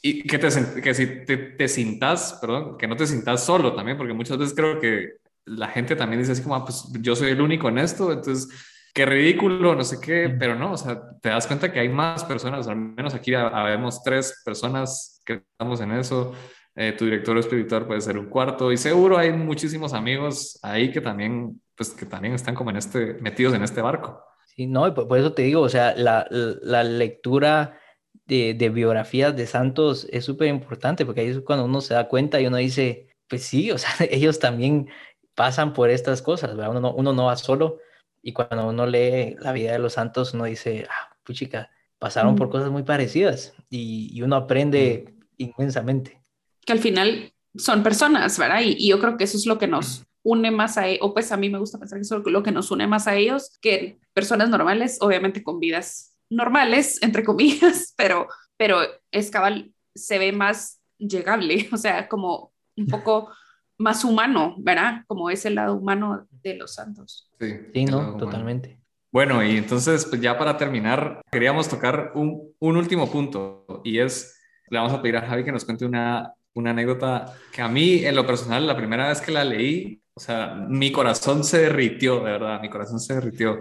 Speaker 1: y que, te, que si te, te sintas, perdón, que no te sintas solo también, porque muchas veces creo que la gente también dice así como, ah, pues yo soy el único en esto, entonces qué ridículo, no sé qué, pero no, o sea, te das cuenta que hay más personas, al menos aquí habemos tres personas que estamos en eso, eh, tu director espiritual puede ser un cuarto. Y seguro hay muchísimos amigos ahí que también, pues que también están como en este, metidos en este barco.
Speaker 3: Sí, no, por, eso te digo, o sea, la, la lectura de, de, biografías de santos es súper importante porque ahí es cuando uno se da cuenta y uno dice, pues sí, o sea, [LAUGHS] ellos también pasan por estas cosas, ¿verdad? Uno no, uno no va solo. Y cuando uno lee la vida de los santos, uno dice, ah, puchica, pasaron por cosas muy parecidas y, y uno aprende inmensamente
Speaker 2: que al final son personas, ¿verdad? Y, yo creo que eso es lo que nos une más a ellos, o pues a mí me gusta pensar que eso es lo que nos une más a ellos que personas normales, obviamente con vidas normales, entre comillas, [LAUGHS] pero, pero es cabal, se ve más llegable, [LAUGHS] o sea, como un poco más humano, ¿verdad? Como es el lado humano de los santos.
Speaker 3: Sí, sí no, totalmente.
Speaker 1: Bueno, y entonces, pues ya para terminar, queríamos tocar un, un último punto y es, le vamos a pedir a Javi que nos cuente una una anécdota que a mí, en lo personal, la primera vez que la leí, o sea, mi corazón se derritió, de verdad, mi corazón se derritió.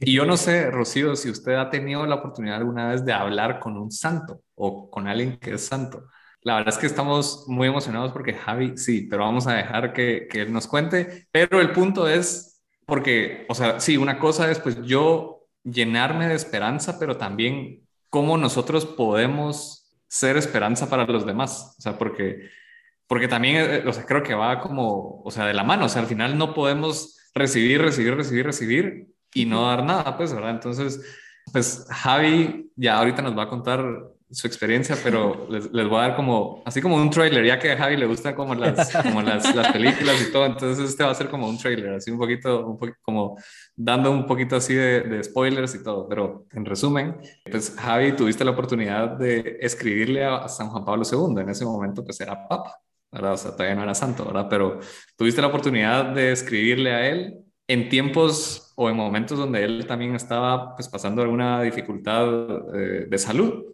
Speaker 1: Y yo no sé, Rocío, si usted ha tenido la oportunidad alguna vez de hablar con un santo o con alguien que es santo. La verdad es que estamos muy emocionados porque Javi, sí, pero vamos a dejar que, que él nos cuente. Pero el punto es, porque, o sea, sí, una cosa es pues yo llenarme de esperanza, pero también cómo nosotros podemos ser esperanza para los demás. O sea, porque, porque también, eh, o sea, creo que va como, o sea, de la mano. O sea, al final no podemos recibir, recibir, recibir, recibir y no dar nada, pues, ¿verdad? Entonces, pues Javi ya ahorita nos va a contar su experiencia, pero les, les, voy a dar como, así como un trailer, ya que a Javi le gusta como las, como las, las películas y todo, entonces este va a ser como un trailer, así un poquito, un poquito como dando un poquito así de, de, spoilers y todo, pero en resumen, pues Javi, tuviste la oportunidad de escribirle a San Juan Pablo II, en ese momento pues era papa, ¿verdad? O sea, todavía no era santo, ¿verdad? Pero tuviste la oportunidad de escribirle a él en tiempos o en momentos donde él también estaba pues pasando alguna dificultad eh, de salud.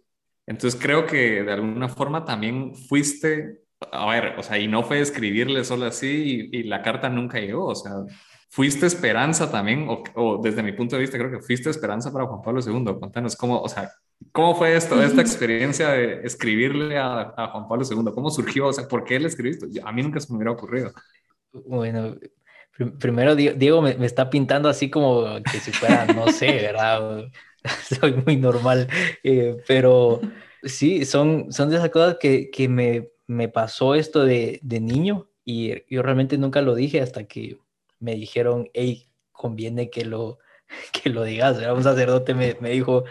Speaker 1: Entonces creo que de alguna forma también fuiste, a ver, o sea, y no fue escribirle solo así y, la carta nunca llegó, o sea, fuiste esperanza también, o, desde mi punto de vista creo que fuiste esperanza para Juan Pablo II. Cuéntanos cómo, o sea, ¿cómo fue esto, esta experiencia de escribirle a, Juan Pablo II? ¿Cómo surgió? O sea, ¿por qué le escribiste? A mí nunca se me hubiera ocurrido.
Speaker 3: Bueno, primero Diego me, me, está pintando así como que si fuera, no sé, ¿verdad? [LAUGHS] soy muy normal, eh, pero [LAUGHS] sí, son, son de esas cosas que, que me, me, pasó esto de, de, niño y yo realmente nunca lo dije hasta que me dijeron, hey, conviene que lo, [LAUGHS] que lo digas. Un sacerdote me, me dijo,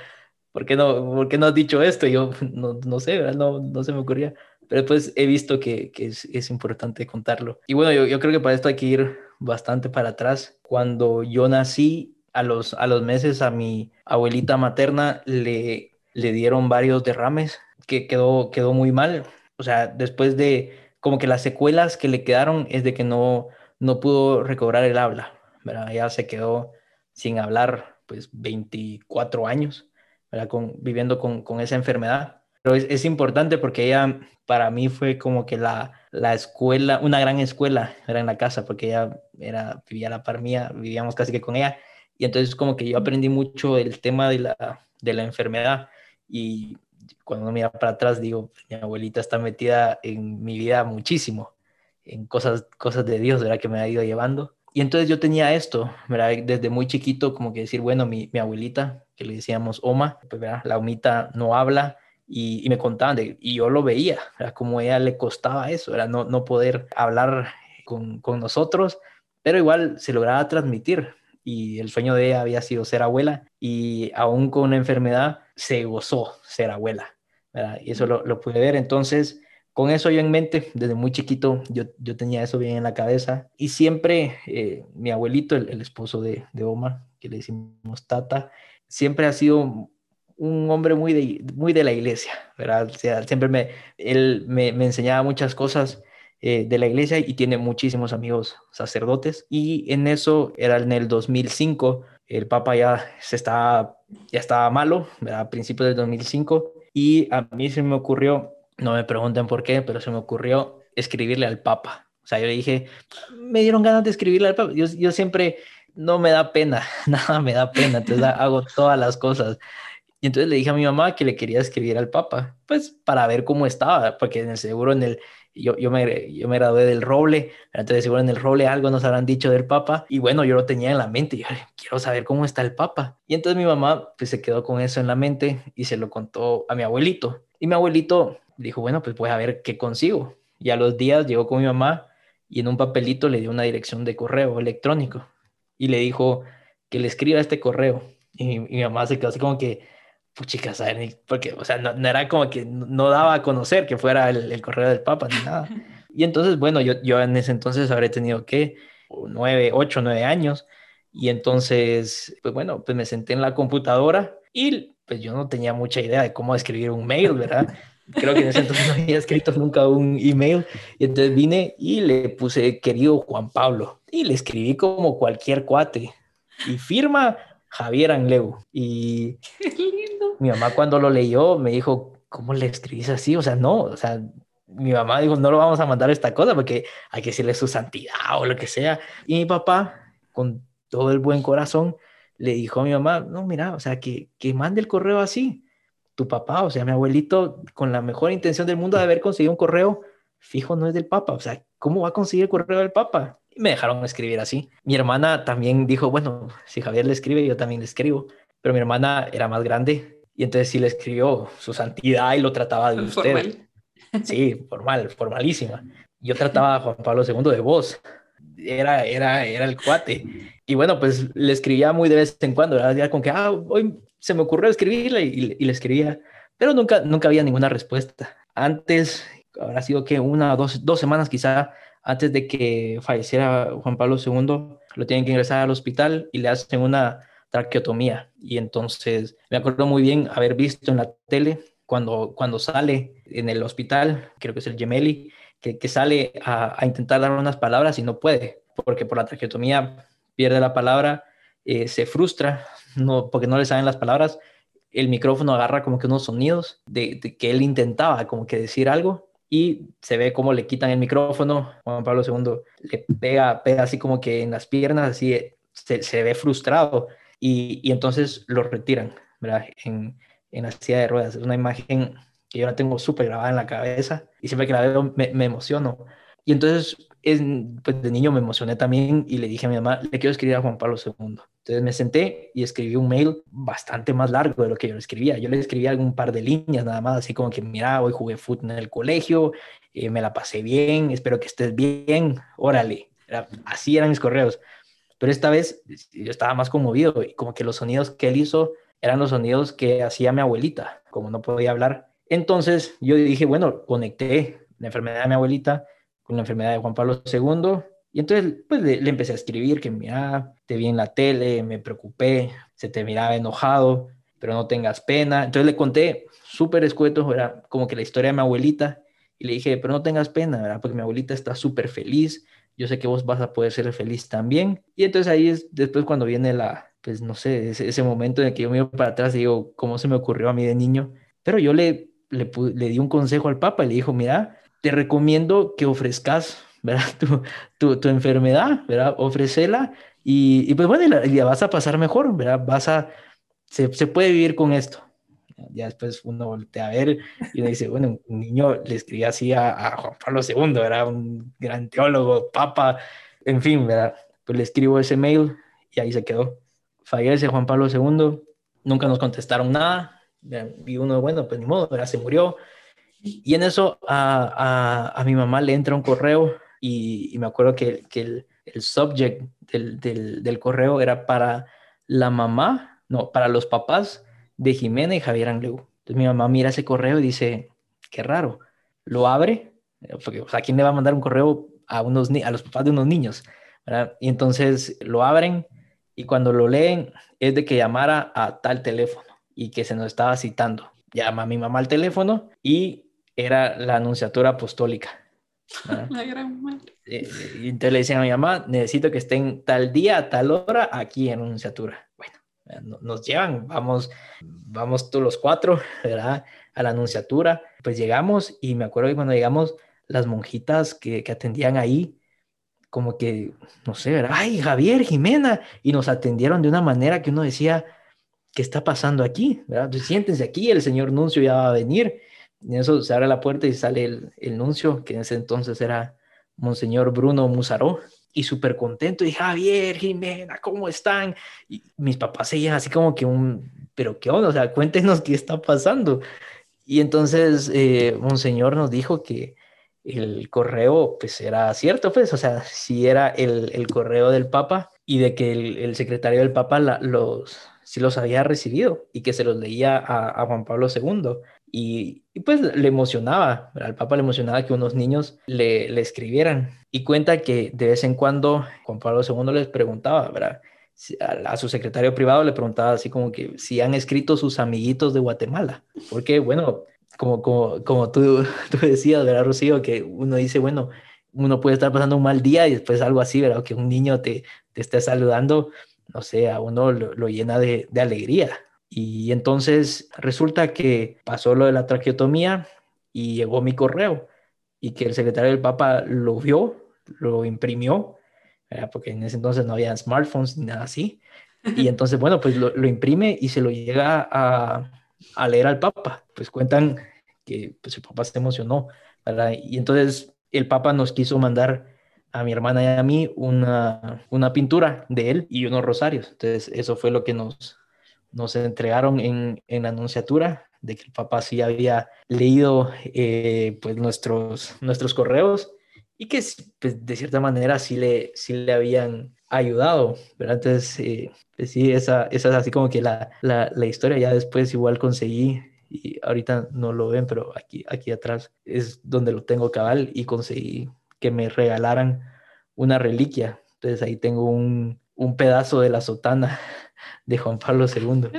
Speaker 3: ¿por qué, no, ¿por qué no has dicho esto? Y yo, no, no sé, No, no se me ocurría. Pero después he visto que, que es, es, importante contarlo. Y bueno, yo, yo creo que para esto hay que ir bastante para atrás. Cuando yo nací, a los, a los meses a mi abuelita materna le, le dieron varios derrames que quedó, quedó muy mal. O sea, después de como que las secuelas que le quedaron es de que no, no pudo recobrar el habla, ¿verdad? Ya se quedó sin hablar pues 24 años, viviendo con, con esa enfermedad. Pero es, es, importante porque ella para mí fue como que la, la escuela, una gran escuela, era en la casa, porque ella era, vivía la par mía, vivíamos casi que con ella, Y entonces como que yo aprendí mucho el tema de la, de la enfermedad y cuando mira para atrás digo, mi abuelita está metida en mi vida muchísimo, en cosas, cosas de Dios, ¿verdad? Que me ha ido llevando. Y entonces yo tenía esto, ¿verdad? Desde muy chiquito, como que decir, bueno, mi, mi abuelita, que le decíamos Oma, pues, ¿verdad? La omita no habla, y, me contaban, de, y yo lo veía, era como ella le costaba eso, era no, no poder hablar con, con, nosotros, pero igual se lograba transmitir. Y el sueño de ella había sido ser abuela y aún con una enfermedad se gozó ser abuela. Y eso lo, lo, pude ver. Entonces, con eso yo en mente, desde muy chiquito, yo, yo tenía eso bien en la cabeza. Y siempre eh, mi abuelito, el, el esposo de, de Omar, que le decimos Tata, siempre ha sido un hombre muy de, muy de la iglesia, ¿verdad? O sea, siempre me, él me, me enseñaba muchas cosas eh, de la iglesia y tiene muchísimos amigos sacerdotes. Y en eso era en el 2005, el Papa ya, se estaba, ya estaba malo, ¿verdad? a principios del 2005, y a mí se me ocurrió, no me pregunten por qué, pero se me ocurrió escribirle al Papa. O sea, yo le dije, me dieron ganas de escribirle al Papa. Yo, yo siempre, no me da pena, [LAUGHS] nada me da pena, entonces hago todas las cosas. Y entonces le dije a mi mamá que le quería escribir al Papa, pues para ver cómo estaba, porque en el seguro, en el, yo, yo, me, yo me gradué del Roble, entonces seguro en el Roble algo nos habrán dicho del Papa, y bueno, yo lo tenía en la mente, yo quiero saber cómo está el Papa. Y entonces mi mamá pues se quedó con eso en la mente y se lo contó a mi abuelito. Y mi abuelito dijo, bueno, pues voy a ver qué consigo. Y a los días llegó con mi mamá y en un papelito le dio una dirección de correo electrónico y le dijo que le escriba este correo. Y, y mi mamá se quedó así como que, puchica, porque, o sea, no, era como que no daba a conocer que fuera el, correo del Papa ni nada. [LAUGHS] Y entonces, bueno, yo, yo en ese entonces habré tenido, ¿qué? Nueve, ocho, nueve años. Y entonces, pues bueno, pues me senté en la computadora y pues yo no tenía mucha idea de cómo escribir un mail, ¿verdad? Creo que en ese entonces no había escrito nunca un email. Y entonces vine y le puse, querido Juan Pablo, y le escribí como cualquier cuate. Y firma Javier Angleu. Y mi mamá cuando lo leyó me dijo, ¿cómo le escribís así? O sea, no, o sea, mi mamá dijo, no lo vamos a mandar esta cosa porque hay que decirle su santidad o lo que sea. Y mi papá, con todo el buen corazón, le dijo a mi mamá, no, mira, o sea, que, que mande el correo así. Tu papá, o sea, mi abuelito, con la mejor intención del mundo de haber conseguido un correo, fijo, no es del Papa. O sea, ¿cómo va a conseguir el correo del Papa? Y me dejaron escribir así. Mi hermana también dijo, bueno, si Javier le escribe, yo también le escribo. Pero mi hermana era más grande y entonces sí le escribió su santidad y lo trataba de [LAUGHS] usted. Formal. Sí, formal, formalísima. Yo [LAUGHS] trataba a Juan Pablo II de vos. Era, era, era el cuate. Y bueno, pues le escribía muy de vez en cuando. Era como que, ah, hoy se me ocurrió escribirle y, y le escribía. Pero nunca, nunca había ninguna respuesta. Antes, habrá sido que una o dos, dos semanas quizá antes de que falleciera Juan Pablo II, lo tienen que ingresar al hospital y le hacen una traqueotomía. Y entonces me acuerdo muy bien haber visto en la tele cuando, cuando sale en el hospital, creo que es el Gemelli, que, que sale a, a, intentar dar unas palabras y no puede, porque por la traqueotomía pierde la palabra, eh, se frustra, no, porque no le saben las palabras, el micrófono agarra como que unos sonidos de, de que él intentaba como que decir algo y se ve cómo le quitan el micrófono, Juan Pablo II le pega, pega así como que en las piernas, así se, se ve frustrado y, y, entonces lo retiran, ¿verdad? En, en la silla de ruedas. Es una imagen que yo la tengo súper grabada en la cabeza y siempre que la veo me, me emociono. Y entonces es, pues de niño me emocioné también y le dije a mi mamá, le quiero escribir a Juan Pablo II. Entonces me senté y escribí un mail bastante más largo de lo que yo le escribía. Yo le escribí algún par de líneas nada más, así como que, mira, hoy jugué fútbol en el colegio, eh, me la pasé bien, espero que estés bien, órale. Era, así eran mis correos. Pero esta vez yo estaba más conmovido y como que los sonidos que él hizo eran los sonidos que hacía mi abuelita, como no podía hablar. Entonces yo dije, bueno, conecté la enfermedad de mi abuelita con la enfermedad de Juan Pablo II. Y entonces, pues le, empecé a escribir que, mira, te vi en la tele, me preocupé, se te miraba enojado, pero no tengas pena. Entonces le conté súper escueto, era como que la historia de mi abuelita, y le dije, pero no tengas pena, porque mi abuelita está súper feliz, yo sé que vos vas a poder ser feliz también. Y entonces ahí es después cuando viene la, pues no sé, ese, momento en el que yo miro para atrás y digo, ¿cómo se me ocurrió a mí de niño? Pero yo le, le, le di un consejo al Papa y le dijo, mira, te recomiendo que ofrezcas, [LAUGHS] ¿verdad? Tu, tu, tu enfermedad, ¿verdad? Ofrecela Y, y pues bueno, ya vas a pasar mejor, ¿verdad? Vas a, se, se puede vivir con esto. Ya después uno voltea a ver y uno dice, bueno, un niño le escribía así a, a Juan Pablo II, ¿verdad? Un gran teólogo, papa, en fin, ¿verdad? Pues le escribo ese mail y ahí se quedó. Fallece Juan Pablo II, nunca nos contestaron nada. Y uno, bueno, pues ni modo, ¿verdad? Se murió. Y en eso a, a, a mi mamá le entra un correo y, y me acuerdo que, que el, el, subject del, del, del correo era para la mamá, no, para los papás de Jimena y Javier Angleu. Entonces mi mamá mira ese correo y dice, qué raro, lo abre, porque, o sea, ¿quién le va a mandar un correo a, unos, a los papás de unos niños? ¿verdad? Y entonces lo abren y cuando lo leen es de que llamara a tal teléfono y que se nos estaba citando. Llama a mi mamá al teléfono y era la anunciatura apostólica. [LAUGHS]
Speaker 2: La gran madre.
Speaker 3: Eh, Y entonces le decían a mi mamá, necesito que estén tal día, a tal hora, aquí en anunciatura. Nos llevan, vamos, vamos todos los cuatro, [LAUGHS] ¿verdad? A la anunciatura. Pues llegamos y me acuerdo que cuando llegamos, las monjitas que, que atendían ahí, como que, no sé, ¿verdad? Ay, Javier, Jimena, y nos atendieron de una manera que uno decía, ¿qué está pasando aquí? ¿verdad? Entonces, siéntense aquí, el señor Nuncio ya va a venir. Y en eso se abre la puerta y sale el, el nuncio, que en ese entonces era Monseñor Bruno Musaró, y súper contento, y Javier, Jimena, ¿cómo están? Y mis papás seguían así como que un, pero qué onda, o sea, cuéntenos qué está pasando. Y entonces eh, Monseñor nos dijo que el correo pues era cierto, pues, o sea, si era el, el correo del Papa y de que el, el secretario del Papa los, sí los había recibido y que se los leía a, a Juan Pablo II. Y, pues le emocionaba, al Papa le emocionaba que unos niños le, le, escribieran. Y cuenta que de vez en cuando Juan Pablo II les preguntaba, ¿verdad? A, su secretario privado le preguntaba así como que si han escrito sus amiguitos de Guatemala. Porque, bueno, como, como, como tú, [LAUGHS] tú decías, ¿verdad, Rocío? Que uno dice, bueno, uno puede estar pasando un mal día y después algo así, ¿verdad? Que un niño te, te esté saludando, no sé, a uno lo, llena de alegría. Y entonces resulta que pasó lo de la traqueotomía y llegó mi correo y que el secretario del Papa lo vio, lo imprimió, ¿verdad? porque en ese entonces no había smartphones ni nada así. Y [LAUGHS] entonces, bueno, pues lo, lo imprime y se lo llega a, a, leer al Papa. Pues cuentan que pues, el Papa se emocionó. ¿verdad? Y entonces el Papa nos quiso mandar a mi hermana y a mí una, una pintura de él y unos rosarios. Entonces eso fue lo que nos, nos entregaron en, en anunciatura de que el papá sí había leído eh, pues nuestros, nuestros correos y que pues, de cierta manera sí le, sí le habían ayudado, ¿verdad? Entonces, eh, pues sí, esa, esa es así como que la, la, la, historia, ya después igual conseguí, y ahorita no lo ven, pero aquí, aquí atrás es donde lo tengo cabal y conseguí que me regalaran una reliquia, entonces ahí tengo un, un pedazo de la sotana de Juan Pablo II.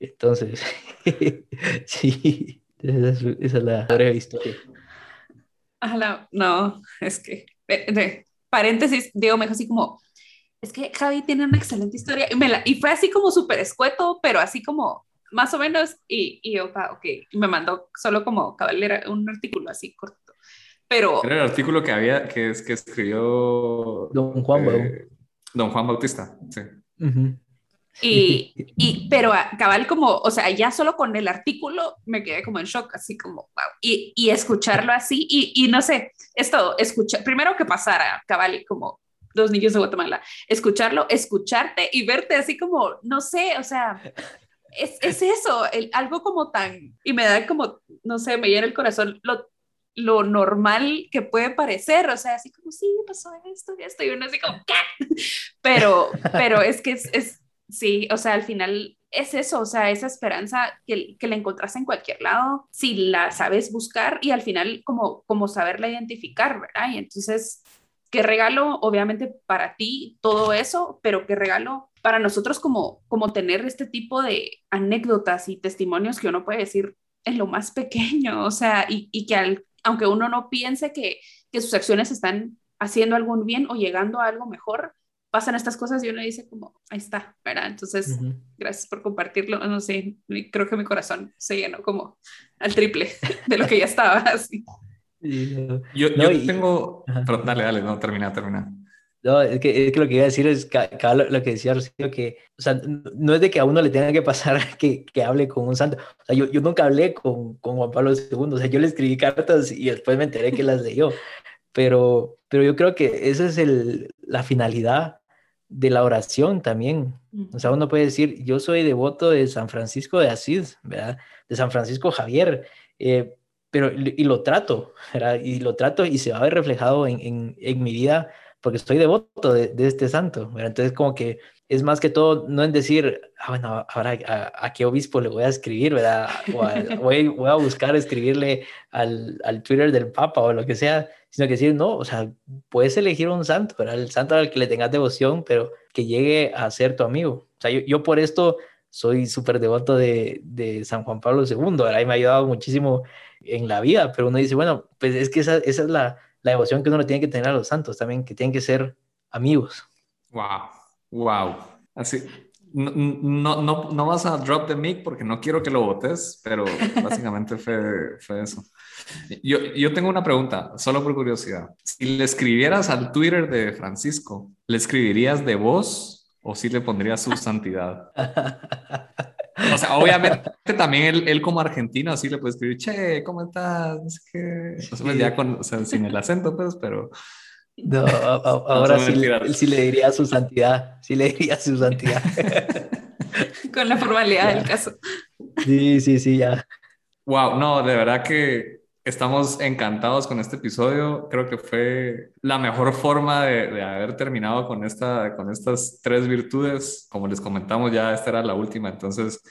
Speaker 3: Entonces, [LAUGHS] sí, esa es, esa es, la breve historia.
Speaker 2: Ala, no, es que, de, paréntesis, Diego me dijo así como, es que Javi tiene una excelente historia, y, me la, y fue así como súper escueto, pero así como, más o menos, y, y yo, ok, y me mandó solo como caballera un artículo así corto. Pero...
Speaker 1: Era el artículo que había, que, es, que escribió...
Speaker 3: Don Juan
Speaker 1: eh, Don Juan Bautista, sí.
Speaker 3: Uh -huh.
Speaker 2: Y, [LAUGHS] y, pero cabal como, o sea, ya solo con el artículo me quedé como en shock, así como, wow, y, y escucharlo así, y, y no sé, esto, escuchar, primero que pasara, cabal, como los niños de Guatemala, escucharlo, escucharte y verte así como, no sé, o sea, es, es eso, el, algo como tan, y me da como, no sé, me llena el corazón lo, lo normal que puede parecer, o sea, así como, sí, pasó esto y esto, y uno así como, ¿qué? Pero, pero es que es, es Sí, o sea, al final es eso, o sea, esa esperanza que, que la encontrás en cualquier lado, si la sabes buscar y al final como, como saberla identificar, ¿verdad? Y entonces, qué regalo, obviamente, para ti todo eso, pero qué regalo para nosotros como, como tener este tipo de anécdotas y testimonios que uno puede decir en lo más pequeño, o sea, y, y que al, aunque uno no piense que, que sus acciones están haciendo algún bien o llegando a algo mejor, pasan estas cosas y uno dice como, ahí está, ¿verdad? Entonces, uh -huh. gracias por compartirlo. No sé, creo que mi corazón se llenó como al triple [LAUGHS] de lo que ya estaba [LAUGHS] así.
Speaker 1: Yo, yo no, y... tengo... Pero, dale, dale, no, termina, termina.
Speaker 3: No, es que, es que, lo que iba a decir es lo, que decía Rocío, que, o sea, no es de que a uno le tenga que pasar [LAUGHS] que, que hable con un santo. O sea, yo, yo nunca hablé con, con, Juan Pablo II, o sea, yo le escribí cartas y después me enteré que las leyó. Pero, pero yo creo que esa es el, la finalidad de la oración también. O sea, uno puede decir, yo soy devoto de San Francisco de Asís, ¿verdad? De San Francisco Javier, eh, pero y lo trato, ¿verdad? Y lo trato y se va a ver reflejado en, en, en mi vida porque estoy devoto de, de este santo. Entonces, como que es más que todo, no en decir, ah, bueno, ahora a, qué obispo le voy a escribir, ¿verdad? O [LAUGHS] voy, voy, a buscar escribirle al, al, Twitter del Papa o lo que sea, sino que decir, no, o sea, puedes elegir un santo, ¿verdad? El santo al que le tengas devoción, pero que llegue a ser tu amigo. O sea, yo, yo por esto soy súper devoto de, de, San Juan Pablo II, ¿verdad? Y me ha ayudado muchísimo en la vida, pero uno dice, bueno, pues es que esa, esa es la, la devoción que uno tiene que tener a los santos también, que tienen que ser amigos.
Speaker 1: Wow, wow. Así, no, no, no, no vas a drop the mic porque no quiero que lo votes, pero [LAUGHS] básicamente fue, fue eso. Yo, yo tengo una pregunta, solo por curiosidad. Si le escribieras al Twitter de Francisco, ¿le escribirías de voz o si le pondrías su santidad? O sea, obviamente también él, él, como argentino así le puede escribir, che, ¿cómo estás? No sé qué. O sea, ya con, o sea, sin el acento, pues, pero...
Speaker 3: No, [LAUGHS] ahora sí, sí, le diría su santidad, sí le diría su santidad. [LAUGHS]
Speaker 2: con la formalidad del caso.
Speaker 3: Sí, sí, sí, ya.
Speaker 1: Wow, no, de verdad que estamos encantados con este episodio. Creo que fue la mejor forma de, de, haber terminado con, esta, con estas tres virtudes. Como les comentamos, ya esta era la última. Entonces,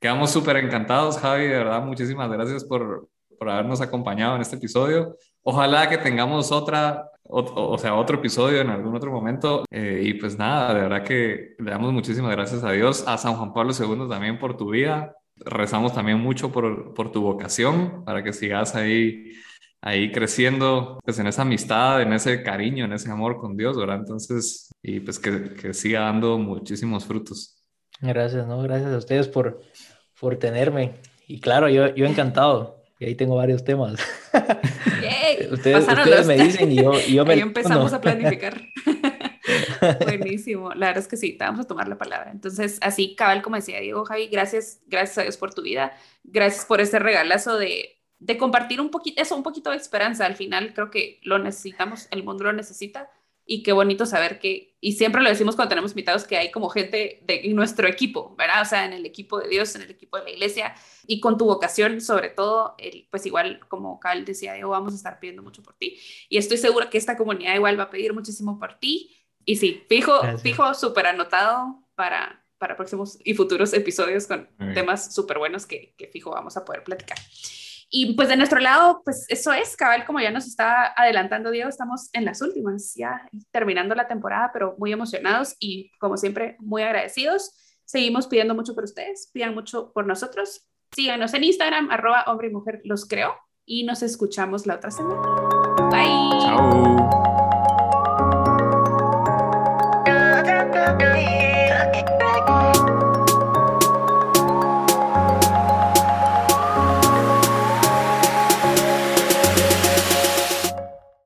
Speaker 1: quedamos súper encantados, Javi. De verdad, muchísimas gracias por, por habernos acompañado en este episodio. Ojalá que tengamos otra, o, sea, otro episodio en algún otro momento. Eh, y pues nada, de verdad que le damos muchísimas gracias a Dios, a San Juan Pablo II también por tu vida. Rezamos también mucho por, por tu vocación, para que sigas ahí, ahí creciendo, pues en esa amistad, en ese cariño, en ese amor con Dios, ¿verdad? Entonces, y pues que, que siga dando muchísimos frutos.
Speaker 3: Gracias, ¿no? Gracias a ustedes por, por tenerme. Y claro, yo, yo encantado. Y ahí tengo varios temas. [LAUGHS]
Speaker 2: ustedes, me dicen y yo, yo me... Ahí empezamos a planificar. [LAUGHS] Buenísimo. La verdad es que sí, te vamos a tomar la palabra. Entonces, así, cabal, como decía Diego, Javi, gracias, gracias a Dios por tu vida. Gracias por este regalazo de, de compartir un poquito, eso, un poquito de esperanza. Al final, creo que lo necesitamos, el mundo lo necesita y qué bonito saber que, y siempre lo decimos cuando tenemos invitados, que hay como gente de en nuestro equipo, ¿verdad? O sea, en el equipo de Dios, en el equipo de la iglesia, y con tu vocación, sobre todo, el, pues igual, como Cal decía, Diego, vamos a estar pidiendo mucho por ti, y estoy segura que esta comunidad igual va a pedir muchísimo por ti, y sí, fijo, fijo, súper anotado para, para próximos y futuros episodios con temas súper buenos que, que fijo vamos a poder platicar. Y pues de nuestro lado, pues eso es, cabal, como ya nos está adelantando Diego, estamos en las últimas, ya terminando la temporada, pero muy emocionados y como siempre, muy agradecidos. Seguimos pidiendo mucho por ustedes, pidan mucho por nosotros. Síganos en Instagram, arroba hombre y mujer los creo, y nos escuchamos la otra semana. Bye. Chao.